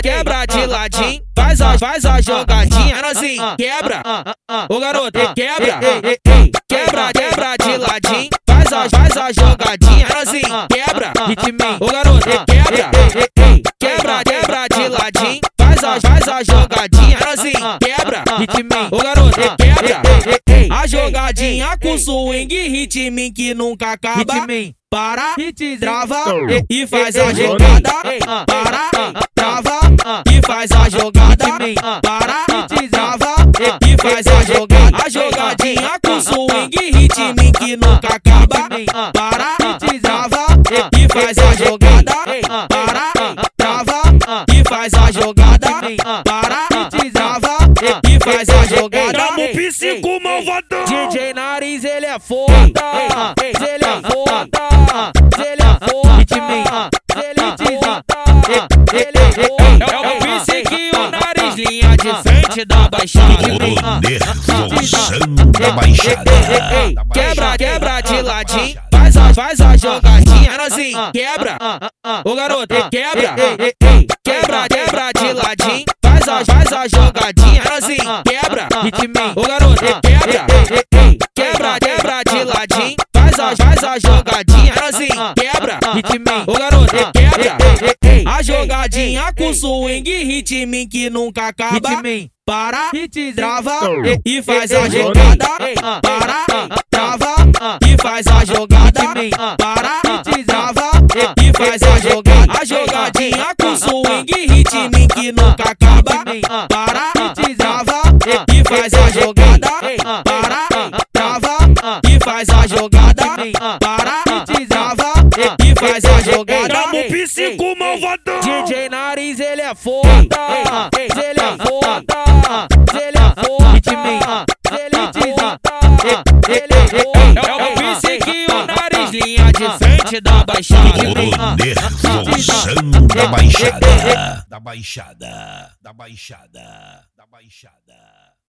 quebra, quebra de ladinho, faz a, faz a jogadinha, assim, quebra, ô garoto, quebra, quebra, quebra de ladinho, faz a, faz a jogadinha, assim, quebra, ô garoto, quebra, quebra, quebra de ladinho, faz a, faz a jogadinha, assim, quebra, ô garoto, quebra, a jogadinha com swing, ritmo que nunca acaba, para, trava e faz a jogada, para, trava e faz a jogada, para, trava e faz a jogada, a jogadinha com swing, ritmo que nunca acaba, para, e faz a jogada, para, trava e faz a jogada, para, e faz a jogada. Tamo psico malvadão. DJ Nariz, ele é foda, ele é foda, o nariz, linha de frente da baixada. Nervosão da baixada. Quebra, quebra de ladinho, faz a, faz a jogadinha, assim, quebra, ô garoto, quebra, quebra, quebra de ladinho, faz a, faz a jogadinha, assim, quebra, ô garoto, quebra, quebra, quebra de ladinho, faz a, faz a jogadinha, assim, quebra, ô garoto, quebra, jogadinha com swing, ritmo que nunca acaba, para, trava e faz a jogada, para, trava e faz a jogada, para, trava e faz a jogada, a jogadinha com swing, ritmo que nunca acaba, para, trava e faz a jogada, para, trava e faz a jogada, para, trava e faz a jogada. Tamo psico malvadão. DJ Nariz, ele é foda, ele é foda, ele é foda, ele é foda, ele é foda. É o psique o nariz, linha de frente da baixada. O nervosão da baixada. Da baixada. Da baixada. Da baixada.